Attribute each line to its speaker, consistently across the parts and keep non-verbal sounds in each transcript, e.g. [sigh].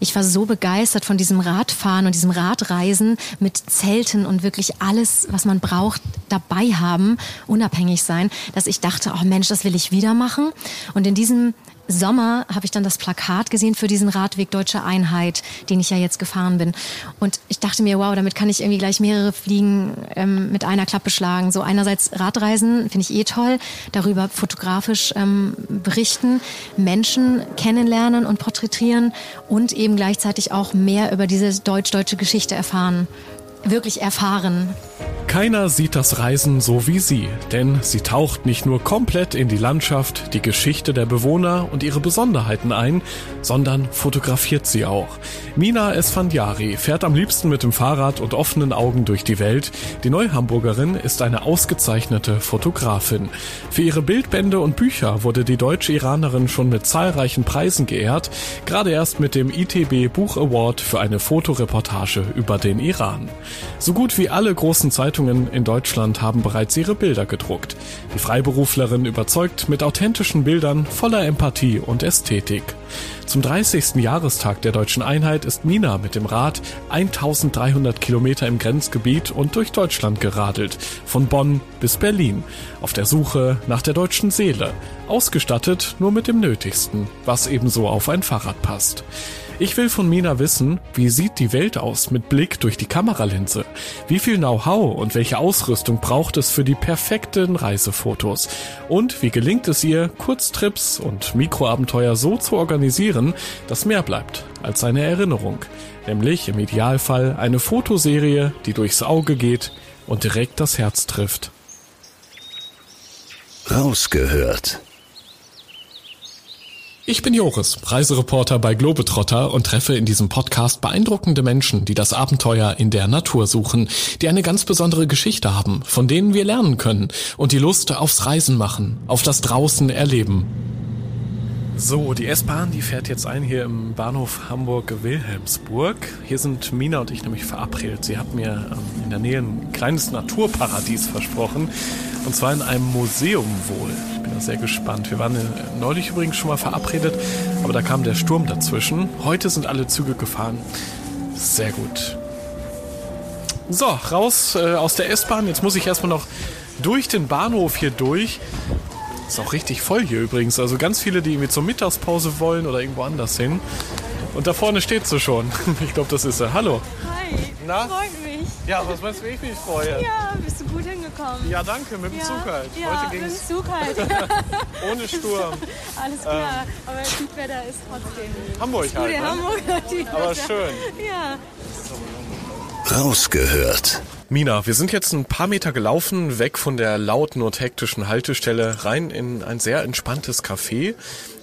Speaker 1: ich war so begeistert von diesem Radfahren und diesem Radreisen mit Zelten und wirklich alles, was man braucht, dabei haben, unabhängig sein, dass ich dachte, oh Mensch, das will ich wieder machen. Und in diesem Sommer habe ich dann das Plakat gesehen für diesen Radweg Deutsche Einheit, den ich ja jetzt gefahren bin. Und ich dachte mir, wow, damit kann ich irgendwie gleich mehrere Fliegen ähm, mit einer Klappe schlagen. So einerseits Radreisen finde ich eh toll, darüber fotografisch ähm, berichten, Menschen kennenlernen und porträtieren und eben gleichzeitig auch mehr über diese deutsch-deutsche Geschichte erfahren wirklich erfahren.
Speaker 2: Keiner sieht das Reisen so wie sie, denn sie taucht nicht nur komplett in die Landschaft, die Geschichte der Bewohner und ihre Besonderheiten ein, sondern fotografiert sie auch. Mina Esfandiari fährt am liebsten mit dem Fahrrad und offenen Augen durch die Welt. Die Neuhamburgerin ist eine ausgezeichnete Fotografin. Für ihre Bildbände und Bücher wurde die deutsche Iranerin schon mit zahlreichen Preisen geehrt, gerade erst mit dem ITB Buch Award für eine Fotoreportage über den Iran. So gut wie alle großen Zeitungen in Deutschland haben bereits ihre Bilder gedruckt. Die Freiberuflerin überzeugt mit authentischen Bildern voller Empathie und Ästhetik. Zum 30. Jahrestag der deutschen Einheit ist Mina mit dem Rad 1300 Kilometer im Grenzgebiet und durch Deutschland geradelt, von Bonn bis Berlin, auf der Suche nach der deutschen Seele, ausgestattet nur mit dem Nötigsten, was ebenso auf ein Fahrrad passt. Ich will von Mina wissen, wie sieht die Welt aus mit Blick durch die Kameralinse? Wie viel Know-how und welche Ausrüstung braucht es für die perfekten Reisefotos? Und wie gelingt es ihr, Kurztrips und Mikroabenteuer so zu organisieren, dass mehr bleibt als eine Erinnerung? Nämlich im Idealfall eine Fotoserie, die durchs Auge geht und direkt das Herz trifft.
Speaker 3: Rausgehört
Speaker 2: ich bin Joris, Reisereporter bei Globetrotter und treffe in diesem Podcast beeindruckende Menschen, die das Abenteuer in der Natur suchen, die eine ganz besondere Geschichte haben, von denen wir lernen können und die Lust aufs Reisen machen, auf das draußen erleben. So, die S-Bahn, die fährt jetzt ein hier im Bahnhof Hamburg-Wilhelmsburg. Hier sind Mina und ich nämlich verabredet. Sie hat mir ähm, in der Nähe ein kleines Naturparadies versprochen. Und zwar in einem Museum wohl. Ich bin da sehr gespannt. Wir waren äh, neulich übrigens schon mal verabredet, aber da kam der Sturm dazwischen. Heute sind alle Züge gefahren. Sehr gut. So, raus äh, aus der S-Bahn. Jetzt muss ich erstmal noch durch den Bahnhof hier durch. Ist auch richtig voll hier übrigens. Also ganz viele, die irgendwie zur Mittagspause wollen oder irgendwo anders hin. Und da vorne steht sie schon. [laughs] Ich glaube, das ist sie. Hallo.
Speaker 4: Hi. Na? Freut mich.
Speaker 2: Ja, was meinst du, wie ich mich freue?
Speaker 4: Ja, bist du gut hingekommen.
Speaker 2: Ja, danke, mit dem ja. Zug halt.
Speaker 4: Ja, Heute ging's mit dem Zug halt. [laughs]
Speaker 2: Ohne Sturm.
Speaker 4: Alles klar, ähm. aber das Wetter ist trotzdem.
Speaker 2: Hamburg halt.
Speaker 4: Ne? Hamburg, [laughs]
Speaker 2: aber schön.
Speaker 4: Ja.
Speaker 3: Rausgehört.
Speaker 2: Mina, wir sind jetzt ein paar Meter gelaufen, weg von der lauten und hektischen Haltestelle, rein in ein sehr entspanntes Café.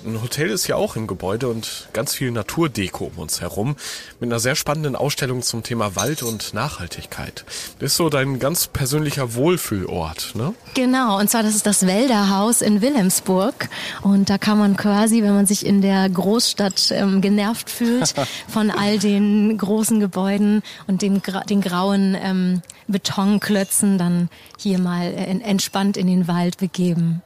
Speaker 2: Ein Hotel ist ja auch im Gebäude und ganz viel Naturdeko um uns herum mit einer sehr spannenden Ausstellung zum Thema Wald und Nachhaltigkeit. Das ist so dein ganz persönlicher Wohlfühlort, ne?
Speaker 1: Genau, und zwar das ist das Wälderhaus in Wilhelmsburg und da kann man quasi, wenn man sich in der Großstadt ähm, genervt fühlt [laughs] von all den großen Gebäuden und dem, den grauen ähm, Betonklötzen, dann hier mal äh, entspannt in den Wald begeben.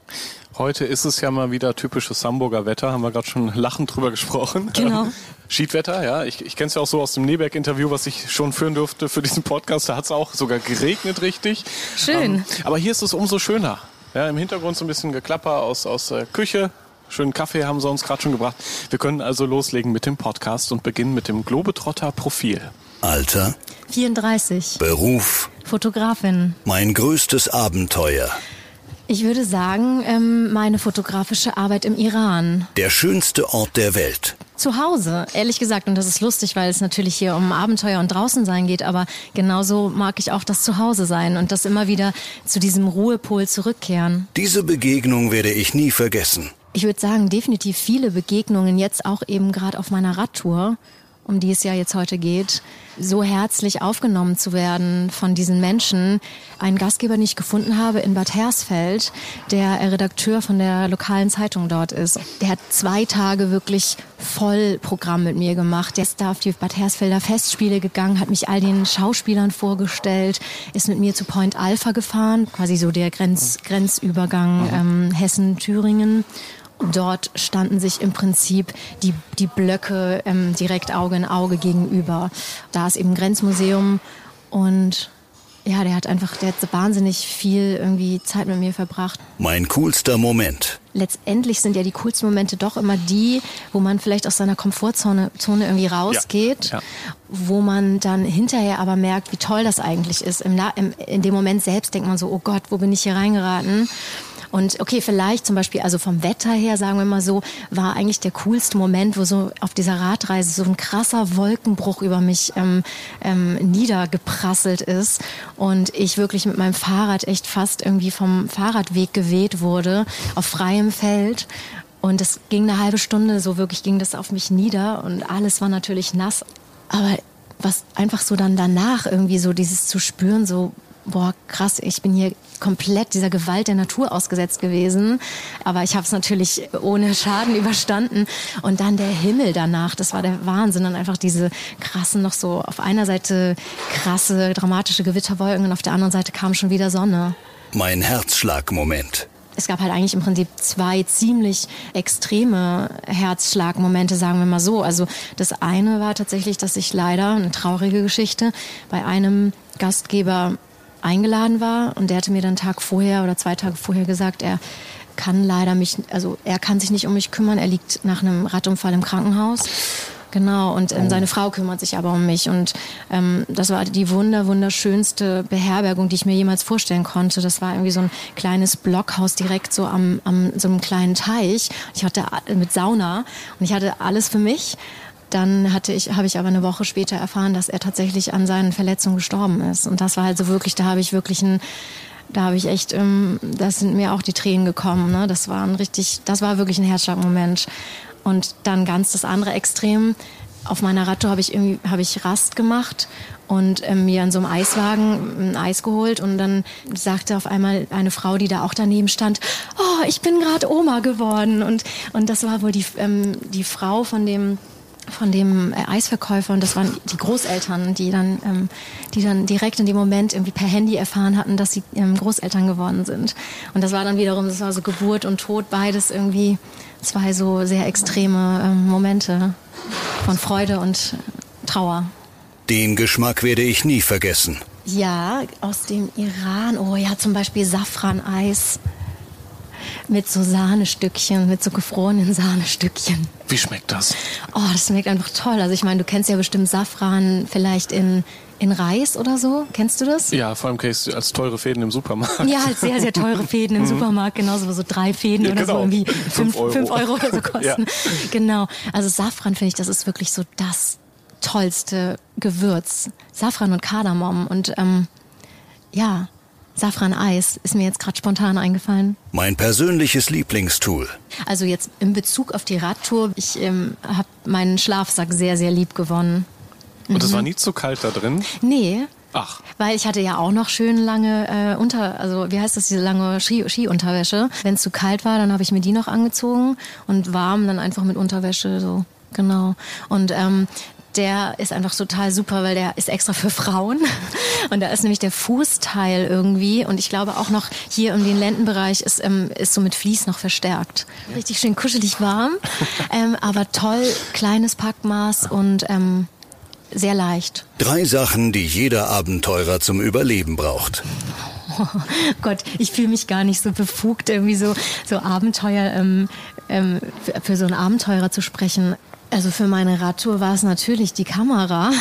Speaker 2: Heute ist es ja mal wieder typisches Hamburger Wetter, haben wir gerade schon [laughs] lachend drüber gesprochen.
Speaker 1: Genau. [laughs]
Speaker 2: Schiedwetter, ja. Ich, ich kenne es ja auch so aus dem Neberg-Interview, was ich schon führen durfte für diesen Podcast. Da hat es auch sogar geregnet, richtig.
Speaker 1: Schön. Ähm,
Speaker 2: aber hier ist es umso schöner. Ja, Im Hintergrund so ein bisschen Geklapper aus, aus der Küche. Schönen Kaffee haben sie uns gerade schon gebracht. Wir können also loslegen mit dem Podcast und beginnen mit dem Globetrotter-Profil.
Speaker 3: Alter?
Speaker 1: 34.
Speaker 3: Beruf?
Speaker 1: Fotografin.
Speaker 3: Mein größtes Abenteuer?
Speaker 1: Ich würde sagen, ähm, meine fotografische Arbeit im Iran.
Speaker 3: Der schönste Ort der Welt.
Speaker 1: Zu Hause, ehrlich gesagt. Und das ist lustig, weil es natürlich hier um Abenteuer und draußen sein geht. Aber genauso mag ich auch das Zuhause sein und das immer wieder zu diesem Ruhepol zurückkehren.
Speaker 3: Diese Begegnung werde ich nie vergessen.
Speaker 1: Ich würde sagen, definitiv viele Begegnungen jetzt auch eben gerade auf meiner Radtour um die es ja jetzt heute geht, so herzlich aufgenommen zu werden von diesen Menschen. Einen Gastgeber, den ich gefunden habe in Bad Hersfeld, der Redakteur von der lokalen Zeitung dort ist. Der hat zwei Tage wirklich voll Programm mit mir gemacht. Der ist da auf die Bad Hersfelder Festspiele gegangen, hat mich all den Schauspielern vorgestellt, ist mit mir zu Point Alpha gefahren, quasi so der Grenz, Grenzübergang ähm, Hessen-Thüringen. Dort standen sich im Prinzip die, die Blöcke ähm, direkt Auge in Auge gegenüber. Da ist eben ein Grenzmuseum und ja, der hat einfach, der hat wahnsinnig viel irgendwie Zeit mit mir verbracht.
Speaker 3: Mein coolster Moment.
Speaker 1: Letztendlich sind ja die coolsten Momente doch immer die, wo man vielleicht aus seiner Komfortzone Zone irgendwie rausgeht, ja, ja. wo man dann hinterher aber merkt, wie toll das eigentlich ist. Im, im, in dem Moment selbst denkt man so, oh Gott, wo bin ich hier reingeraten? Und okay, vielleicht zum Beispiel, also vom Wetter her, sagen wir mal so, war eigentlich der coolste Moment, wo so auf dieser Radreise so ein krasser Wolkenbruch über mich ähm, ähm, niedergeprasselt ist und ich wirklich mit meinem Fahrrad echt fast irgendwie vom Fahrradweg geweht wurde, auf freiem Feld. Und es ging eine halbe Stunde, so wirklich ging das auf mich nieder und alles war natürlich nass. Aber was einfach so dann danach irgendwie so dieses zu spüren, so boah, krass, ich bin hier komplett dieser Gewalt der Natur ausgesetzt gewesen. Aber ich habe es natürlich ohne Schaden überstanden. Und dann der Himmel danach, das war der Wahnsinn. Und einfach diese krassen, noch so auf einer Seite krasse, dramatische Gewitterwolken und auf der anderen Seite kam schon wieder Sonne.
Speaker 3: Mein Herzschlagmoment.
Speaker 1: Es gab halt eigentlich im Prinzip zwei ziemlich extreme Herzschlagmomente, sagen wir mal so. Also das eine war tatsächlich, dass ich leider, eine traurige Geschichte, bei einem Gastgeber eingeladen war und der hatte mir dann einen Tag vorher oder zwei Tage vorher gesagt, er kann leider mich, also er kann sich nicht um mich kümmern, er liegt nach einem Radunfall im Krankenhaus. Genau, und ähm, oh. seine Frau kümmert sich aber um mich. Und ähm, das war die wunder, wunderschönste Beherbergung, die ich mir jemals vorstellen konnte. Das war irgendwie so ein kleines Blockhaus direkt so am, am so einem kleinen Teich. Ich hatte mit Sauna und ich hatte alles für mich. Dann hatte ich, habe ich aber eine Woche später erfahren, dass er tatsächlich an seinen Verletzungen gestorben ist. Und das war halt so wirklich, da habe ich wirklich ein, da habe ich echt, ähm, das sind mir auch die Tränen gekommen. Ne? Das war ein richtig, das war wirklich ein Herzschlagmoment. Und dann ganz das andere Extrem. Auf meiner Radtour habe ich irgendwie, habe ich Rast gemacht und ähm, mir in so einem Eiswagen ein Eis geholt und dann sagte auf einmal eine Frau, die da auch daneben stand, oh, ich bin gerade Oma geworden und und das war wohl die ähm, die Frau von dem von dem äh, Eisverkäufer und das waren die Großeltern, die dann, ähm, die dann direkt in dem Moment irgendwie per Handy erfahren hatten, dass sie ähm, Großeltern geworden sind. Und das war dann wiederum, das war so Geburt und Tod, beides irgendwie zwei so sehr extreme ähm, Momente von Freude und Trauer.
Speaker 3: Den Geschmack werde ich nie vergessen.
Speaker 1: Ja, aus dem Iran. Oh ja, zum Beispiel Safraneis mit so Sahnestückchen, mit so gefrorenen Sahnestückchen.
Speaker 2: Wie schmeckt das?
Speaker 1: Oh, das schmeckt einfach toll. Also ich meine, du kennst ja bestimmt Safran vielleicht in in Reis oder so. Kennst du das?
Speaker 2: Ja, vor allem kennst du als teure Fäden im Supermarkt.
Speaker 1: Ja, als sehr, sehr teure Fäden im mhm. Supermarkt, genauso so drei Fäden ja, oder genau. so irgendwie fünf, fünf, Euro. fünf Euro oder so [laughs] kosten. ja. Genau. Also Safran finde ich, das ist wirklich so das tollste Gewürz. Safran und Kardamom und ähm, ja, Safran-Eis ist mir jetzt gerade spontan eingefallen.
Speaker 3: Mein persönliches Lieblingstool.
Speaker 1: Also jetzt in Bezug auf die Radtour, ich ähm, habe meinen Schlafsack sehr, sehr lieb gewonnen.
Speaker 2: Und es mhm. war nie zu kalt da drin?
Speaker 1: Nee.
Speaker 2: Ach.
Speaker 1: Weil ich hatte ja auch noch schön lange äh, unter, also wie heißt das, diese lange Ski, Skiunterwäsche. Wenn es zu kalt war, dann habe ich mir die noch angezogen und warm dann einfach mit Unterwäsche so. Genau. Und ähm, der ist einfach total super, weil der ist extra für Frauen. Und da ist nämlich der Fußteil irgendwie. Und ich glaube auch noch hier um den Lendenbereich ist, ähm, ist so mit Vlies noch verstärkt. Richtig schön kuschelig warm, ähm, aber toll, kleines Packmaß und ähm, sehr leicht.
Speaker 3: Drei Sachen, die jeder Abenteurer zum Überleben braucht.
Speaker 1: Oh [laughs] Gott, ich fühle mich gar nicht so befugt, irgendwie so, so Abenteuer, ähm, ähm, für, für so einen Abenteurer zu sprechen. Also für meine Radtour war es natürlich die Kamera.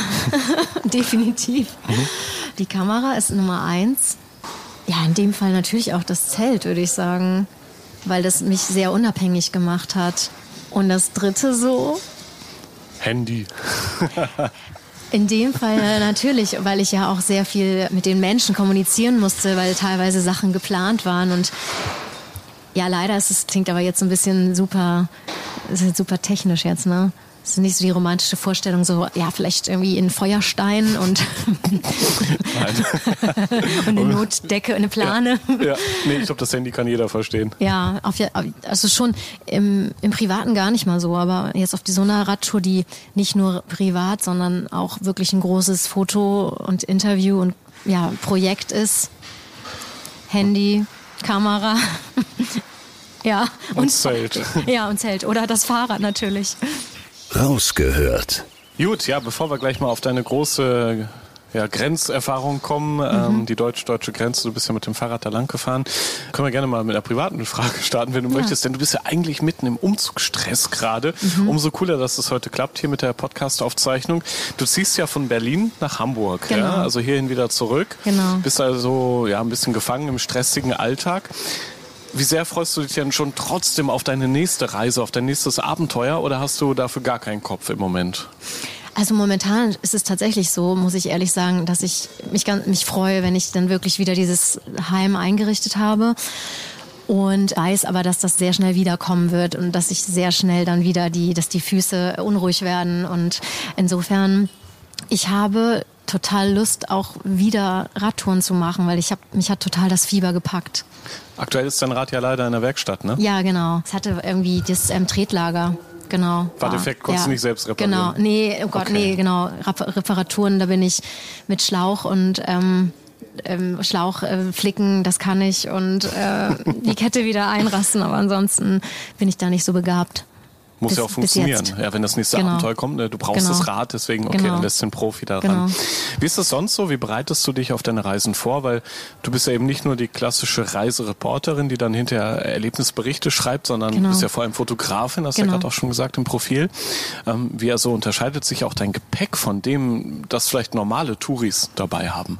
Speaker 1: [laughs] Definitiv. Mhm. Die Kamera ist Nummer eins. Ja, in dem Fall natürlich auch das Zelt, würde ich sagen. Weil das mich sehr unabhängig gemacht hat. Und das dritte so?
Speaker 2: Handy.
Speaker 1: In dem Fall [laughs] natürlich, weil ich ja auch sehr viel mit den Menschen kommunizieren musste, weil teilweise Sachen geplant waren und ja, leider ist es, klingt aber jetzt so ein bisschen super, super technisch jetzt, ne? Es ist nicht so die romantische Vorstellung, so, ja, vielleicht irgendwie in Feuerstein und, [laughs] und eine Notdecke, eine Plane.
Speaker 5: Ja, ja. nee, ich glaube, das Handy kann jeder verstehen.
Speaker 1: Ja, auf, also schon im, im Privaten gar nicht mal so, aber jetzt auf die so einer Radtour, die nicht nur privat, sondern auch wirklich ein großes Foto und Interview und ja, Projekt ist. Handy, Kamera. ja.
Speaker 5: Und, und Zelt. [laughs]
Speaker 1: Ja, und Zelt. Oder das Fahrrad natürlich.
Speaker 3: Rausgehört.
Speaker 5: Gut, ja, bevor wir gleich mal auf deine große ja, Grenzerfahrung kommen, mhm. ähm, die deutsch-deutsche Grenze, du bist ja mit dem Fahrrad da lang gefahren. Können wir gerne mal mit einer privaten Frage starten, wenn du ja. möchtest, denn du bist ja eigentlich mitten im Umzugsstress gerade. Mhm. Umso cooler, dass es heute klappt hier mit der Podcast-Aufzeichnung. Du ziehst ja von Berlin nach Hamburg, genau. ja? also hierhin wieder zurück.
Speaker 1: Genau.
Speaker 5: Bist also ja ein bisschen gefangen im stressigen Alltag. Wie sehr freust du dich denn schon trotzdem auf deine nächste Reise, auf dein nächstes Abenteuer oder hast du dafür gar keinen Kopf im Moment?
Speaker 1: Also momentan ist es tatsächlich so, muss ich ehrlich sagen, dass ich mich, ganz, mich freue, wenn ich dann wirklich wieder dieses Heim eingerichtet habe und weiß aber, dass das sehr schnell wiederkommen wird und dass ich sehr schnell dann wieder die, dass die Füße unruhig werden und insofern ich habe total Lust, auch wieder Radtouren zu machen, weil ich habe mich hat total das Fieber gepackt.
Speaker 5: Aktuell ist dein Rad ja leider in der Werkstatt, ne?
Speaker 1: Ja, genau. Es hatte irgendwie das ähm, Tretlager. Genau.
Speaker 5: War, war defekt, konntest ja. du nicht selbst reparieren?
Speaker 1: Genau, nee, oh Gott, okay. nee, genau. Reparaturen, da bin ich mit Schlauch und ähm, ähm, Schlauch äh, flicken, das kann ich und äh, die Kette wieder einrasten, aber ansonsten bin ich da nicht so begabt.
Speaker 5: Muss bis, ja auch funktionieren. Ja, wenn das nächste genau. Abenteuer kommt, ne, du brauchst genau. das Rad, deswegen, okay, genau. dann lässt den Profi da genau. ran. Wie ist das sonst so? Wie bereitest du dich auf deine Reisen vor? Weil du bist ja eben nicht nur die klassische Reisereporterin, die dann hinterher Erlebnisberichte schreibt, sondern du bist ja vor allem Fotografin, hast du ja genau. gerade auch schon gesagt im Profil. Ähm, wie also unterscheidet sich auch dein Gepäck von dem, das vielleicht normale Touris dabei haben?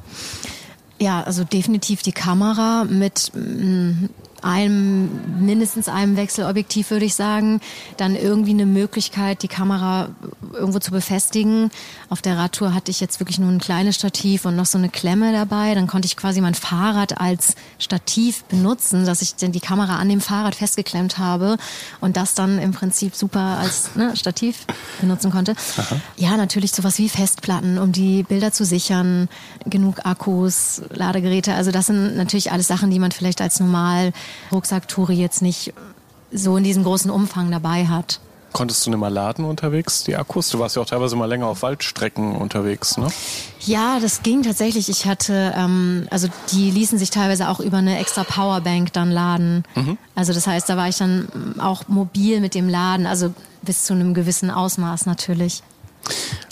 Speaker 1: Ja, also definitiv die Kamera mit mm, einem, mindestens einem Wechselobjektiv, würde ich sagen. Dann irgendwie eine Möglichkeit, die Kamera irgendwo zu befestigen. Auf der Radtour hatte ich jetzt wirklich nur ein kleines Stativ und noch so eine Klemme dabei. Dann konnte ich quasi mein Fahrrad als Stativ benutzen, dass ich dann die Kamera an dem Fahrrad festgeklemmt habe und das dann im Prinzip super als ne, Stativ benutzen konnte. Aha. Ja, natürlich sowas wie Festplatten, um die Bilder zu sichern, genug Akkus, Ladegeräte. Also das sind natürlich alles Sachen, die man vielleicht als normal Rucksacktouri jetzt nicht so in diesem großen Umfang dabei hat.
Speaker 5: Konntest du nicht mal laden unterwegs, die Akkus? Du warst ja auch teilweise mal länger auf Waldstrecken unterwegs, ne?
Speaker 1: Ja, das ging tatsächlich. Ich hatte, ähm, also die ließen sich teilweise auch über eine extra Powerbank dann laden. Mhm. Also das heißt, da war ich dann auch mobil mit dem Laden, also bis zu einem gewissen Ausmaß natürlich.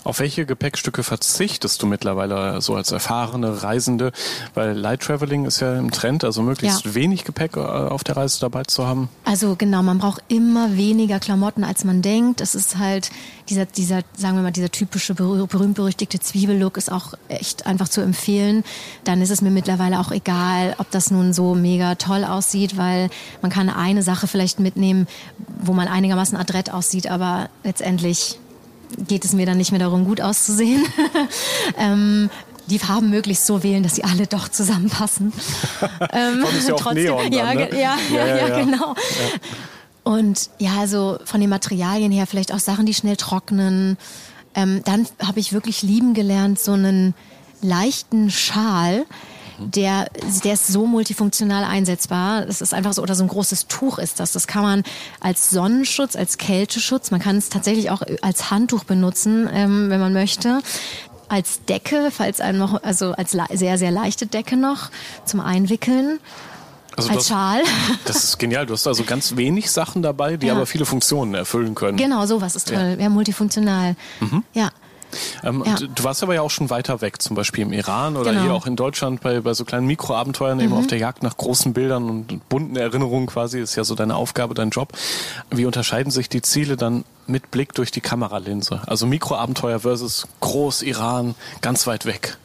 Speaker 5: Auf welche Gepäckstücke verzichtest du mittlerweile so als erfahrene Reisende? Weil Light Traveling ist ja im Trend, also möglichst ja. wenig Gepäck äh, auf der Reise dabei zu haben.
Speaker 1: Also genau, man braucht immer weniger Klamotten, als man denkt. Es ist halt dieser, dieser, sagen wir mal, dieser typische berühmt-berüchtigte Zwiebellook ist auch echt einfach zu empfehlen. Dann ist es mir mittlerweile auch egal, ob das nun so mega toll aussieht, weil man kann eine Sache vielleicht mitnehmen, wo man einigermaßen adrett aussieht, aber letztendlich geht es mir dann nicht mehr darum, gut auszusehen. [laughs] ähm, die Farben möglichst so wählen, dass sie alle doch zusammenpassen. [laughs]
Speaker 5: ähm, ist ja auch trotzdem, Neon dann,
Speaker 1: ja,
Speaker 5: ne?
Speaker 1: ja, ja, ja, ja, genau. Und ja, also von den Materialien her vielleicht auch Sachen, die schnell trocknen. Ähm, dann habe ich wirklich lieben gelernt, so einen leichten Schal, der, der ist so multifunktional einsetzbar. Das ist einfach so, oder so ein großes Tuch ist das. Das kann man als Sonnenschutz, als Kälteschutz, man kann es tatsächlich auch als Handtuch benutzen, ähm, wenn man möchte als Decke, falls einem noch, also als sehr, sehr leichte Decke noch zum Einwickeln. Also als Schal. [laughs]
Speaker 5: Das ist genial. Du hast also ganz wenig Sachen dabei, die ja. aber viele Funktionen erfüllen können.
Speaker 1: Genau, sowas ist toll. Ja, ja multifunktional. Mhm. Ja.
Speaker 5: Ähm, ja. Du warst aber ja auch schon weiter weg, zum Beispiel im Iran oder genau. hier auch in Deutschland bei, bei so kleinen Mikroabenteuern, mhm. eben auf der Jagd nach großen Bildern und bunten Erinnerungen quasi, ist ja so deine Aufgabe, dein Job. Wie unterscheiden sich die Ziele dann mit Blick durch die Kameralinse? Also Mikroabenteuer versus Groß-Iran, ganz weit weg.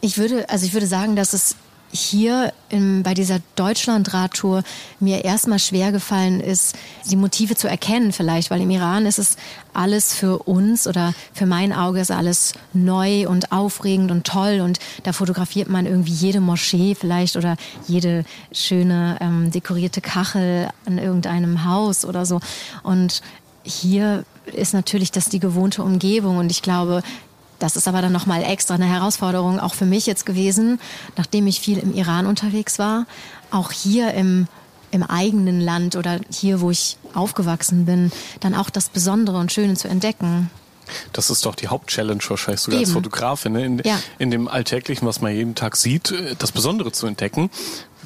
Speaker 1: Ich würde, also ich würde sagen, dass es hier in, bei dieser Deutschland-Radtour mir erstmal schwer gefallen ist, die Motive zu erkennen vielleicht, weil im Iran ist es alles für uns oder für mein Auge ist alles neu und aufregend und toll und da fotografiert man irgendwie jede Moschee vielleicht oder jede schöne ähm, dekorierte Kachel an irgendeinem Haus oder so. Und hier ist natürlich das die gewohnte Umgebung und ich glaube, das ist aber dann nochmal extra eine Herausforderung auch für mich jetzt gewesen, nachdem ich viel im Iran unterwegs war, auch hier im, im eigenen Land oder hier, wo ich aufgewachsen bin, dann auch das Besondere und Schöne zu entdecken.
Speaker 2: Das ist doch die Hauptchallenge wahrscheinlich sogar
Speaker 1: Eben.
Speaker 2: als Fotografin, ne? in,
Speaker 1: Ja.
Speaker 2: in dem Alltäglichen, was man jeden Tag sieht, äh, das Besondere zu entdecken.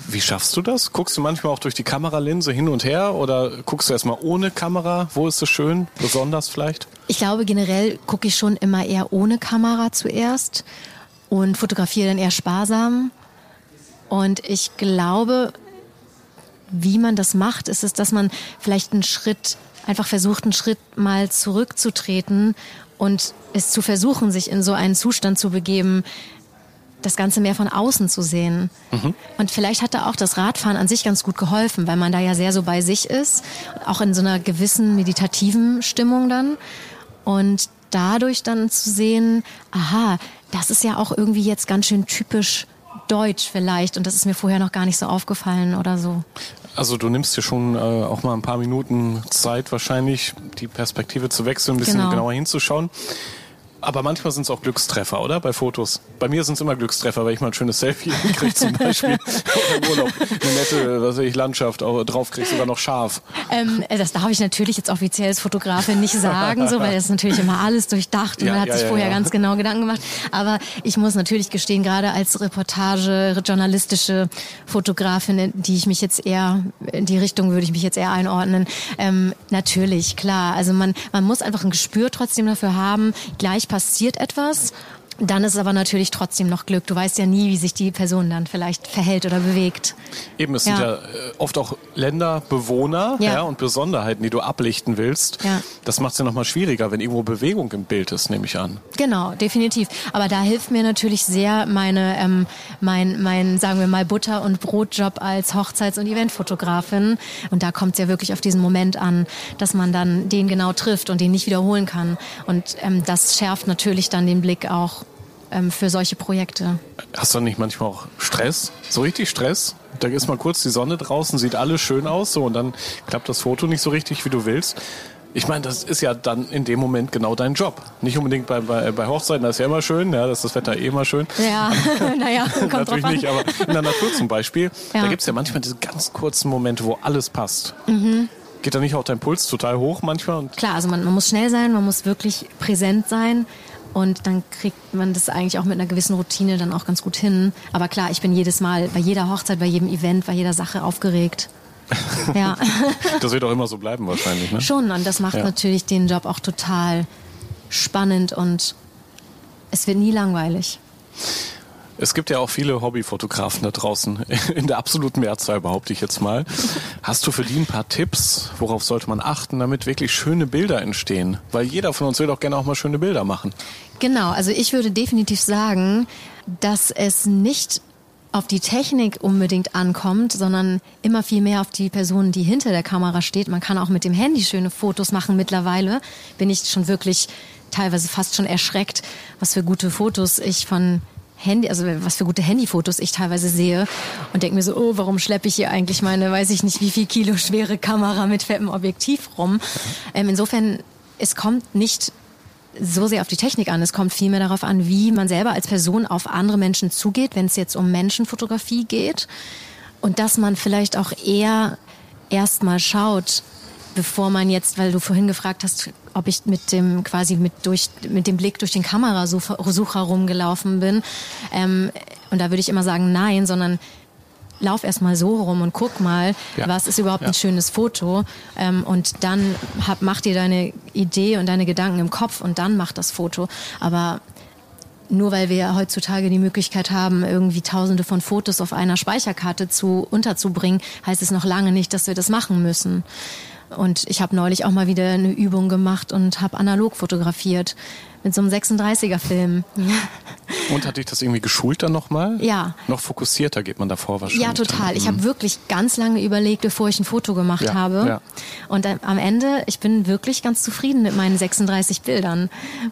Speaker 2: Wie schaffst du das? Guckst du manchmal auch durch die Kameralinse hin und her oder guckst du erstmal ohne Kamera? Wo ist es schön? Besonders vielleicht?
Speaker 1: Ich glaube, generell gucke ich schon immer eher ohne Kamera zuerst und fotografiere dann eher sparsam. Und ich glaube, wie man das macht, ist es, dass man vielleicht einen Schritt, einfach versucht, einen Schritt mal zurückzutreten und es zu versuchen, sich in so einen Zustand zu begeben, das Ganze mehr von außen zu sehen. Und vielleicht hat da auch das Radfahren an sich ganz gut geholfen, weil man da ja sehr so bei sich ist, auch in so einer gewissen meditativen Stimmung dann. Und dadurch dann zu sehen, aha, das ist ja auch irgendwie jetzt ganz schön typisch deutsch vielleicht und das ist mir vorher noch gar nicht so aufgefallen oder so.
Speaker 2: Also du nimmst dir schon äh, auch mal ein paar Minuten Zeit wahrscheinlich, die Perspektive zu wechseln, ein bisschen
Speaker 1: Genau.
Speaker 2: genauer hinzuschauen. Aber manchmal sind es auch Glückstreffer, oder? Bei Fotos. Bei mir sind es immer Glückstreffer, weil ich mal ein schönes Selfie [laughs] kriege zum Beispiel. Oder im Urlaub eine nette, was weiß ich, Landschaft drauf krieg, sogar noch scharf.
Speaker 1: Ähm, das darf ich natürlich jetzt offiziell als Fotografin nicht sagen, so, weil das ist natürlich immer alles durchdacht und
Speaker 2: Ja,
Speaker 1: man hat
Speaker 2: ja,
Speaker 1: sich
Speaker 2: ja,
Speaker 1: vorher ganz genau Gedanken gemacht. Aber ich muss natürlich gestehen, gerade als Reportage, journalistische Fotografin, die ich mich jetzt eher, in die Richtung würde ich mich jetzt eher einordnen, ähm, natürlich, klar. Also man, man muss einfach ein Gespür trotzdem dafür haben, gleich passiert etwas. Dann ist es aber natürlich trotzdem noch Glück. Du weißt ja nie, wie sich die Person dann vielleicht verhält oder bewegt.
Speaker 2: Eben, es sind
Speaker 1: Ja.
Speaker 2: ja äh, oft auch Länder, Bewohner ja.
Speaker 1: Ja.
Speaker 2: und Besonderheiten, die du ablichten willst.
Speaker 1: Ja.
Speaker 2: Das macht es ja nochmal schwieriger, wenn irgendwo Bewegung im Bild ist, nehme ich an.
Speaker 1: Genau, definitiv. Aber da hilft mir natürlich sehr meine, ähm, mein, mein, sagen wir mal, Butter- und Brotjob als Hochzeits- und Eventfotografin. Und da kommt es ja wirklich auf diesen Moment an, dass man dann den genau trifft und den nicht wiederholen kann. Und ähm, das schärft natürlich dann den Blick auch ähm, für solche Projekte.
Speaker 2: Hast du nicht manchmal auch Stress? So richtig Stress? Da ist mal kurz die Sonne draußen, sieht alles schön aus, so und dann klappt das Foto nicht so richtig, wie du willst. Ich meine, das ist ja dann in dem Moment genau dein Job. Nicht unbedingt bei, bei, bei Hochzeiten, das ist ja immer schön, ja, das ist das Wetter eh immer schön.
Speaker 1: Ja, [laughs] naja, [laughs] kommt drauf
Speaker 2: Natürlich
Speaker 1: an.
Speaker 2: nicht, aber in der Natur zum Beispiel,
Speaker 1: Ja.
Speaker 2: da gibt's ja manchmal diese ganz kurzen Momente, wo alles passt.
Speaker 1: Mhm.
Speaker 2: Geht da nicht auch dein Puls total hoch manchmal? Und
Speaker 1: Klar, also man, man muss schnell sein, man muss wirklich präsent sein und dann kriegt man das eigentlich auch mit einer gewissen Routine dann auch ganz gut hin. Aber klar, ich bin jedes Mal bei jeder Hochzeit, bei jedem Event, bei jeder Sache aufgeregt. [laughs] Ja,
Speaker 2: das wird auch immer so bleiben wahrscheinlich, ne?
Speaker 1: schon. Und das macht
Speaker 2: Ja.
Speaker 1: natürlich den Job auch total spannend und es wird nie langweilig.
Speaker 2: Es gibt ja auch viele Hobbyfotografen da draußen, [laughs] in der absoluten Mehrzahl behaupte ich jetzt mal. Hast du für die ein paar Tipps? Worauf sollte man achten, damit wirklich schöne Bilder entstehen? Weil jeder von uns will doch gerne auch mal schöne Bilder machen.
Speaker 1: Genau, also ich würde definitiv sagen, dass es nicht auf die Technik unbedingt ankommt, sondern immer viel mehr auf die Person, die hinter der Kamera steht. Man kann auch mit dem Handy schöne Fotos machen. Mittlerweile bin ich schon wirklich teilweise fast schon erschreckt, was für gute Fotos ich von Handy, also was für gute Handyfotos ich teilweise sehe und denke mir so, oh, warum schleppe ich hier eigentlich meine, weiß ich nicht, wie viel Kilo schwere Kamera mit fettem Objektiv rum? Ähm, insofern, es kommt nicht so sehr auf die Technik an. Es kommt vielmehr darauf an, wie man selber als Person auf andere Menschen zugeht, wenn es jetzt um Menschenfotografie geht. Und dass man vielleicht auch eher erstmal schaut, bevor man jetzt, weil du vorhin gefragt hast, ob ich mit dem quasi mit durch mit dem Blick durch den Kamerasucher rumgelaufen bin. Ähm, und da würde ich immer sagen, nein, sondern lauf erst mal so rum und guck mal,
Speaker 2: Ja.
Speaker 1: was ist überhaupt
Speaker 2: Ja.
Speaker 1: ein schönes Foto. Ähm, und dann hab, mach dir deine Idee und deine Gedanken im Kopf und dann mach das Foto. Aber nur weil wir heutzutage die Möglichkeit haben, irgendwie tausende von Fotos auf einer Speicherkarte zu unterzubringen, heißt es noch lange nicht, dass wir das machen müssen. Und ich habe neulich auch mal wieder eine Übung gemacht und habe analog fotografiert mit so einem 36er-Film. [laughs]
Speaker 2: Und hat dich das irgendwie geschult dann nochmal?
Speaker 1: Ja.
Speaker 2: Noch fokussierter geht man davor wahrscheinlich.
Speaker 1: Ja, total.
Speaker 2: Dann.
Speaker 1: Ich habe wirklich ganz lange überlegt, bevor ich ein Foto gemacht
Speaker 2: Ja,
Speaker 1: habe.
Speaker 2: ja.
Speaker 1: Und am Ende, ich bin wirklich ganz zufrieden mit meinen 36 Bildern.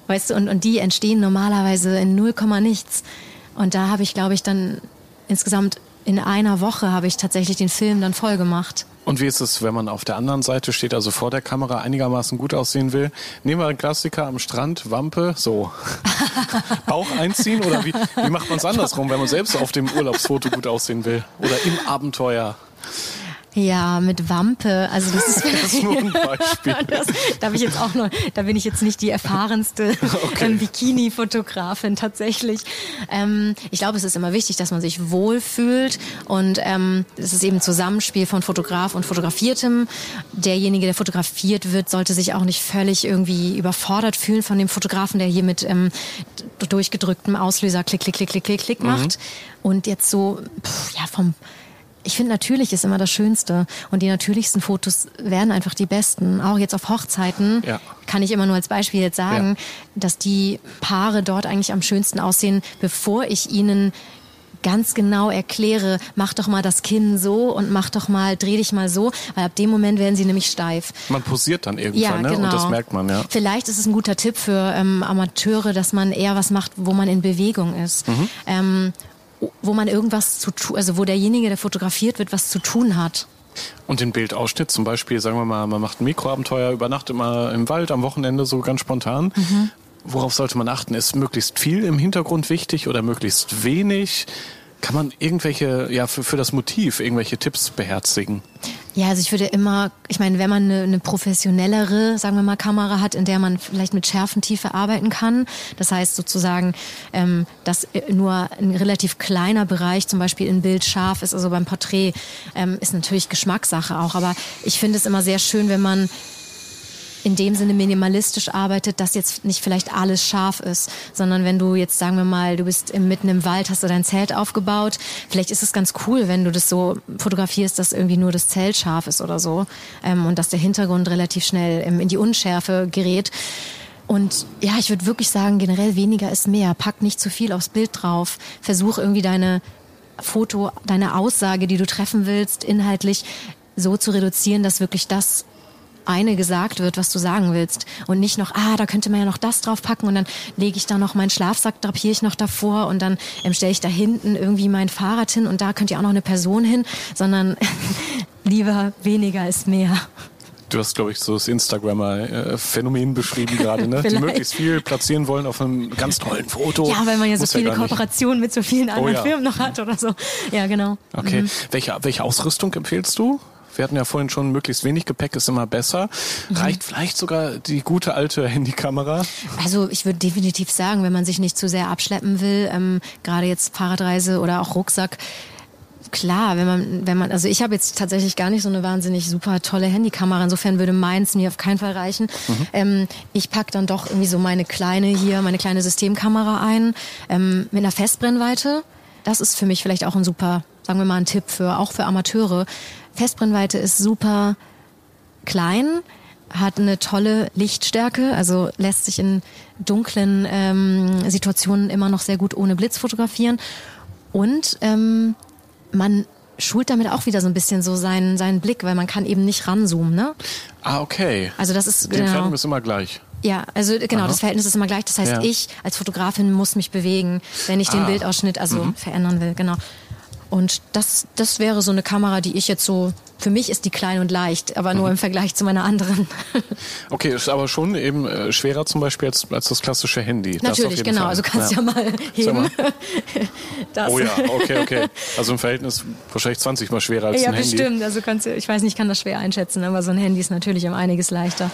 Speaker 1: Weißt du, und, und die entstehen normalerweise in 0, nichts. Und da habe ich, glaube ich, dann insgesamt in einer Woche habe ich tatsächlich den Film dann voll gemacht.
Speaker 2: Und wie ist es, wenn man auf der anderen Seite steht, also vor der Kamera einigermaßen gut aussehen will? Nehmen wir einen Klassiker am Strand, Wampe, so. [laughs] Bauch einziehen oder wie, wie macht man es [laughs] andersrum, wenn man selbst auf dem Urlaubsfoto gut aussehen will? Oder im Abenteuer?
Speaker 1: Ja, mit Wampe. Also das [laughs] ist,
Speaker 2: das ist nur ein [laughs] Beispiel.
Speaker 1: das, da bin ich jetzt auch noch, da bin ich jetzt nicht die erfahrenste [laughs] okay. ähm, Bikini-Fotografin tatsächlich. Ähm, ich glaube, es ist immer wichtig, dass man sich wohlfühlt und ähm, es ist eben ein Zusammenspiel von Fotograf und Fotografiertem. Derjenige, der fotografiert wird, sollte sich auch nicht völlig irgendwie überfordert fühlen von dem Fotografen, der hier mit ähm, durchgedrücktem Auslöser klick, klick, klick, klick, klick, klick macht. Mhm. Und jetzt so, pff, ja, vom ich finde, natürlich ist immer das Schönste. Und die natürlichsten Fotos werden einfach die besten. Auch jetzt auf Hochzeiten ja. kann ich immer nur als Beispiel jetzt sagen, ja. dass die Paare dort eigentlich am schönsten aussehen, bevor ich ihnen ganz genau erkläre, mach doch mal das Kinn so und mach doch mal, dreh dich mal so, weil ab dem Moment werden sie nämlich steif.
Speaker 2: Man posiert dann irgendwann, ja, ne?
Speaker 1: Genau.
Speaker 2: Und das merkt man, ja.
Speaker 1: Vielleicht ist es ein guter Tipp für ähm, Amateure, dass man eher was macht, wo man in Bewegung ist. Mhm. Ähm, wo man irgendwas zu tun, also wo derjenige, der fotografiert wird, was zu tun hat.
Speaker 2: Und den Bildausschnitt zum Beispiel, sagen wir mal, man macht ein Mikroabenteuer, übernachtet mal im Wald am Wochenende so ganz spontan. Mhm. Worauf sollte man achten? Ist möglichst viel im Hintergrund wichtig oder möglichst wenig? Kann man irgendwelche, ja, für, für das Motiv irgendwelche Tipps beherzigen?
Speaker 1: Ja, also ich würde immer, ich meine, wenn man eine, eine professionellere, sagen wir mal, Kamera hat, in der man vielleicht mit Schärfentiefe arbeiten kann, das heißt sozusagen, ähm, dass nur ein relativ kleiner Bereich zum Beispiel in Bild scharf ist, also beim Porträt, ähm, ist natürlich Geschmackssache auch, aber ich finde es immer sehr schön, wenn man in dem Sinne minimalistisch arbeitet, dass jetzt nicht vielleicht alles scharf ist, sondern wenn du jetzt, sagen wir mal, du bist mitten im Wald, hast du dein Zelt aufgebaut, vielleicht ist es ganz cool, wenn du das so fotografierst, dass irgendwie nur das Zelt scharf ist oder so ähm, und dass der Hintergrund relativ schnell ähm, in die Unschärfe gerät. Und ja, ich würde wirklich sagen, generell weniger ist mehr. Pack nicht zu viel aufs Bild drauf. Versuch irgendwie deine Foto, deine Aussage, die du treffen willst, inhaltlich so zu reduzieren, dass wirklich das eine gesagt wird, was du sagen willst. Und nicht noch, ah, da könnte man ja noch das draufpacken und dann lege ich da noch meinen Schlafsack, drapiere ich noch davor und dann ähm, stelle ich da hinten irgendwie mein Fahrrad hin und da könnte ja auch noch eine Person hin, sondern [laughs] lieber weniger ist mehr.
Speaker 2: Du hast, glaube ich, so das Instagrammer-Phänomen beschrieben gerade, ne? [laughs] die möglichst viel platzieren wollen auf einem ganz tollen Foto.
Speaker 1: Ja, weil man ja so viele ja Kooperationen mit so vielen anderen oh, ja. Firmen noch hat oder so. Ja, genau.
Speaker 2: Okay. Mhm. Welche, welche Ausrüstung empfehlst du? Wir hatten ja vorhin schon, möglichst wenig Gepäck ist immer besser. Mhm. Reicht vielleicht sogar die gute alte Handykamera?
Speaker 1: Also ich würde definitiv sagen, wenn man sich nicht zu sehr abschleppen will, ähm, gerade jetzt Fahrradreise oder auch Rucksack, klar, wenn man, wenn man, also ich habe jetzt tatsächlich gar nicht so eine wahnsinnig super tolle Handykamera. Insofern würde meins mir auf keinen Fall reichen. Mhm. Ähm, ich pack dann doch irgendwie so meine kleine hier, meine kleine Systemkamera ein ähm, mit einer Festbrennweite. Das ist für mich vielleicht auch ein super, sagen wir mal, ein Tipp für auch für Amateure. Festbrennweite ist super klein, hat eine tolle Lichtstärke, also lässt sich in dunklen ähm, Situationen immer noch sehr gut ohne Blitz fotografieren. Und ähm, man schult damit auch wieder so ein bisschen so seinen, seinen Blick, weil man kann eben nicht ranzoomen, ne?
Speaker 2: Ah, okay.
Speaker 1: Also das ist
Speaker 2: Die genau. Entfernung ist immer gleich.
Speaker 1: Ja, also genau, Aha. das Verhältnis ist immer gleich. Das heißt, ja. ich als Fotografin muss mich bewegen, wenn ich den ah. Bildausschnitt also mhm. verändern will. Genau. Und das, das wäre so eine Kamera, die ich jetzt so, für mich ist die klein und leicht, aber nur mhm. im Vergleich zu meiner anderen. [laughs]
Speaker 2: okay, ist aber schon eben äh, schwerer zum Beispiel als, als das klassische Handy.
Speaker 1: Natürlich, genau. Fall. Also kannst ja, ja mal heben.
Speaker 2: Mal. [laughs] oh ja, okay, okay. Also im Verhältnis wahrscheinlich 20 mal schwerer als
Speaker 1: ja,
Speaker 2: ein Handy.
Speaker 1: Ja, bestimmt. Also kannst du, ich weiß nicht, ich kann das schwer einschätzen, aber so ein Handy ist natürlich um einiges leichter.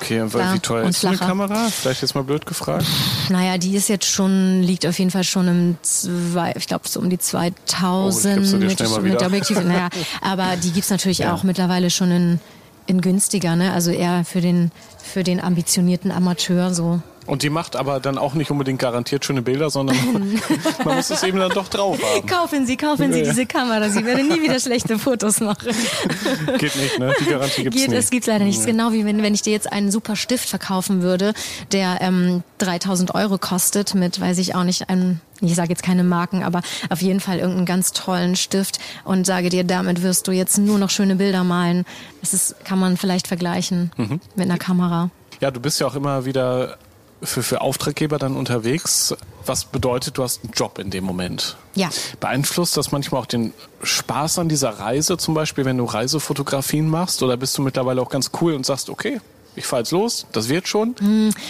Speaker 2: Okay, und Klar. wie teuer ist so eine Kamera? Vielleicht jetzt mal blöd gefragt.
Speaker 1: Naja, die ist jetzt schon, liegt auf jeden Fall schon im zwei, ich glaube so um die 2000 oh, mit, mit Objektiv. naja, [laughs] aber die gibt's natürlich ja. auch mittlerweile schon in, in günstiger, ne? Also eher für den, für den ambitionierten Amateur so.
Speaker 2: Und die macht aber dann auch nicht unbedingt garantiert schöne Bilder, sondern [laughs] man muss es eben dann doch drauf haben.
Speaker 1: Kaufen Sie, kaufen Sie diese Kamera. Sie werden nie wieder schlechte Fotos machen. [laughs]
Speaker 2: Geht nicht, ne? Die Garantie gibt's
Speaker 1: Geht,
Speaker 2: nicht.
Speaker 1: Es gibt leider nicht. Genau wie wenn, wenn ich dir jetzt einen super Stift verkaufen würde, der ähm, 3000 Euro kostet mit, weiß ich auch nicht, einem ich sage jetzt keine Marken, aber auf jeden Fall irgendeinen ganz tollen Stift und sage dir, damit wirst du jetzt nur noch schöne Bilder malen. Das ist, kann man vielleicht vergleichen mhm. mit einer Kamera.
Speaker 2: Ja, du bist ja auch immer wieder für, für Auftraggeber dann unterwegs.
Speaker 5: Was bedeutet, du hast einen Job in dem Moment.
Speaker 1: Ja.
Speaker 5: Beeinflusst das manchmal auch den Spaß an dieser Reise, zum Beispiel, wenn du Reisefotografien machst? Oder bist du mittlerweile auch ganz cool und sagst, okay, ich fahr jetzt los, das wird schon?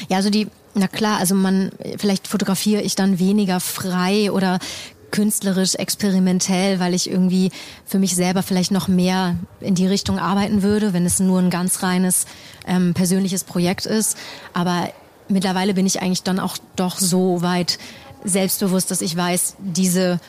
Speaker 1: Ja, also die, na klar, also man, vielleicht fotografiere ich dann weniger frei oder künstlerisch, experimentell, weil ich irgendwie für mich selber vielleicht noch mehr in die Richtung arbeiten würde, wenn es nur ein ganz reines ähm, persönliches Projekt ist. Aber mittlerweile bin ich eigentlich dann auch doch so weit selbstbewusst, dass ich weiß, diese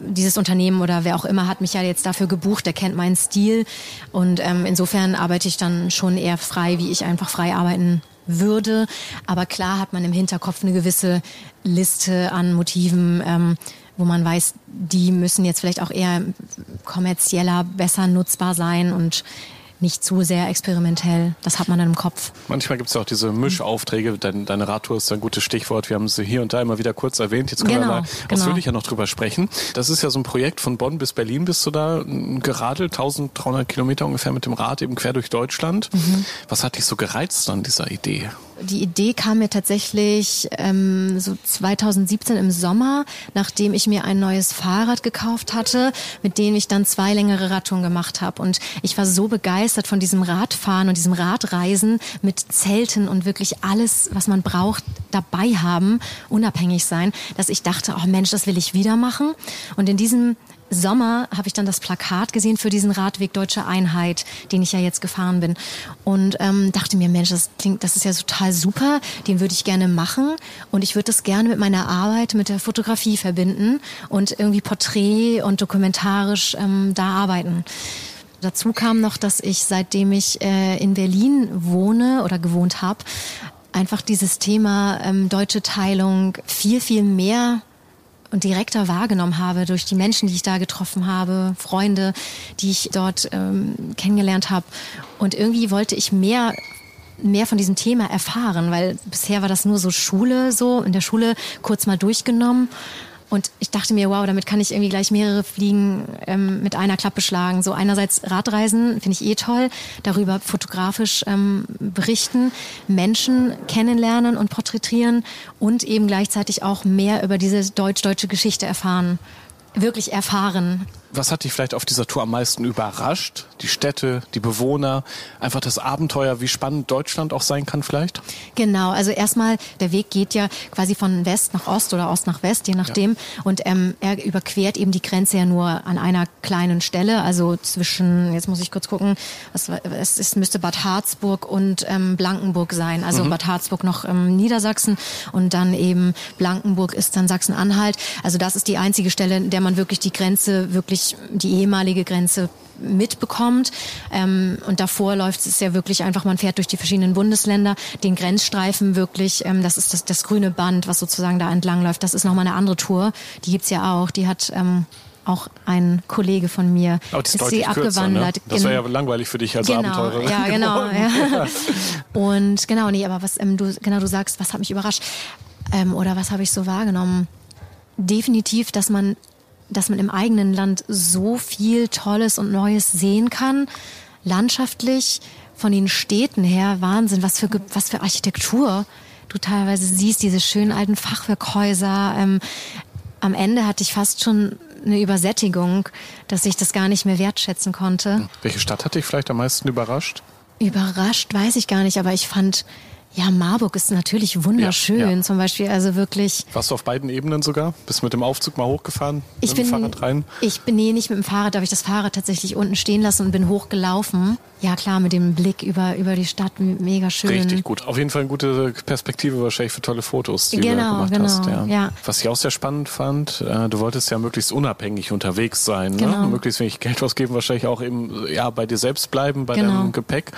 Speaker 1: dieses Unternehmen oder wer auch immer hat mich ja jetzt dafür gebucht, der kennt meinen Stil und ähm, insofern arbeite ich dann schon eher frei, wie ich einfach frei arbeiten würde. Aber klar hat man im Hinterkopf eine gewisse Liste an Motiven, ähm, wo man weiß, die müssen jetzt vielleicht auch eher kommerzieller, besser nutzbar sein und nicht zu sehr experimentell. Das hat man dann im Kopf.
Speaker 5: Manchmal gibt es auch diese Mischaufträge. Deine, deine Radtour ist ein gutes Stichwort. Wir haben sie hier und da immer wieder kurz erwähnt. Jetzt können
Speaker 1: Genau,
Speaker 5: wir mal
Speaker 1: genau.
Speaker 5: ausführlicher noch drüber sprechen. Das ist ja so ein Projekt von Bonn bis Berlin. Bist du da geradelt? 1300 Kilometer ungefähr mit dem Rad eben quer durch Deutschland.
Speaker 1: Mhm.
Speaker 5: Was hat dich so gereizt an dieser Idee?
Speaker 1: Die Idee kam mir tatsächlich ähm, so 2017 im Sommer, nachdem ich mir ein neues Fahrrad gekauft hatte, mit dem ich dann zwei längere Radtouren gemacht habe. Und ich war so begeistert von diesem Radfahren und diesem Radreisen mit Zelten und wirklich alles, was man braucht, dabei haben, unabhängig sein, dass ich dachte, oh Mensch, das will ich wieder machen. Und in diesem Sommer habe ich dann das Plakat gesehen für diesen Radweg Deutsche Einheit, den ich ja jetzt gefahren bin. Und ähm, dachte mir, Mensch, das klingt, das ist ja total super, den würde ich gerne machen. Und ich würde das gerne mit meiner Arbeit, mit der Fotografie verbinden und irgendwie porträt- und dokumentarisch ähm, da arbeiten. Dazu kam noch, dass ich, seitdem ich äh, in Berlin wohne oder gewohnt habe, einfach dieses Thema ähm, deutsche Teilung viel, viel mehr und direkter wahrgenommen habe durch die Menschen, die ich da getroffen habe, Freunde, die ich dort ähm, kennengelernt habe. Und irgendwie wollte ich mehr mehr von diesem Thema erfahren, weil bisher war das nur so Schule, so in der Schule kurz mal durchgenommen. Und ich dachte mir, wow, damit kann ich irgendwie gleich mehrere Fliegen ähm, mit einer Klappe schlagen. So einerseits Radreisen finde ich eh toll, darüber fotografisch ähm, berichten, Menschen kennenlernen und porträtieren und eben gleichzeitig auch mehr über diese deutsch-deutsche Geschichte erfahren. Wirklich erfahren.
Speaker 5: Was hat dich vielleicht auf dieser Tour am meisten überrascht? Die Städte, die Bewohner, einfach das Abenteuer, wie spannend Deutschland auch sein kann vielleicht?
Speaker 1: Genau, also erstmal, der Weg geht ja quasi von West nach Ost oder Ost nach West, je nachdem. Und ähm, er überquert eben die Grenze ja nur an einer kleinen Stelle, also zwischen, jetzt muss ich kurz gucken, was, es ist, müsste Bad Harzburg und ähm, Blankenburg sein. Also Bad Harzburg noch ähm, Niedersachsen und dann eben Blankenburg ist dann Sachsen-Anhalt. Also das ist die einzige Stelle, in der man wirklich die Grenze, wirklich die ehemalige Grenze mitbekommt. Ähm, und davor läuft es ja wirklich einfach, man fährt durch die verschiedenen Bundesländer, den Grenzstreifen wirklich, ähm, das ist das, das grüne Band, was sozusagen da entlang läuft. Das ist nochmal eine andere Tour. Die gibt's ja auch. Die hat ähm, auch ein Kollege von mir.
Speaker 5: Die ist,
Speaker 1: ist sie
Speaker 5: kürzer,
Speaker 1: abgewandert.
Speaker 5: ne? Das wäre ja langweilig für dich als
Speaker 1: Genau,
Speaker 5: Abenteurerin.
Speaker 1: ja, [laughs] genau. Ja. Und genau, nee, aber was ähm, du genau du sagst, was hat mich überrascht ähm, oder was habe ich so wahrgenommen? Definitiv, dass man, dass man im eigenen Land so viel Tolles und Neues sehen kann, landschaftlich von den Städten her Wahnsinn, was für was für Architektur du teilweise siehst, diese schönen alten Fachwerkhäuser. Ähm, am Ende hatte ich fast schon eine Übersättigung, dass ich das gar nicht mehr wertschätzen konnte.
Speaker 5: Welche Stadt hat dich vielleicht am meisten überrascht?
Speaker 1: Überrascht weiß ich gar nicht, aber ich fand, ja, Marburg ist natürlich wunderschön,
Speaker 5: Ja, ja.
Speaker 1: zum Beispiel, also wirklich.
Speaker 5: Warst du auf beiden Ebenen sogar? Bist mit dem Aufzug mal hochgefahren?
Speaker 1: Ich
Speaker 5: mit
Speaker 1: bin,
Speaker 5: dem Fahrrad rein?
Speaker 1: ich bin nee, nicht mit dem Fahrrad, da habe ich das Fahrrad tatsächlich unten stehen lassen und bin hochgelaufen. Ja klar, mit dem Blick über, über die Stadt, mega schön.
Speaker 5: Richtig gut. Auf jeden Fall eine gute Perspektive wahrscheinlich für tolle Fotos, die du da
Speaker 1: Genau,
Speaker 5: gemacht
Speaker 1: genau,
Speaker 5: hast. Ja.
Speaker 1: ja.
Speaker 5: Was ich auch sehr spannend fand, äh, du wolltest ja möglichst unabhängig unterwegs sein, ne?
Speaker 1: Genau.
Speaker 5: möglichst wenig Geld ausgeben, wahrscheinlich auch eben ja bei dir selbst bleiben, bei
Speaker 1: Genau.
Speaker 5: deinem Gepäck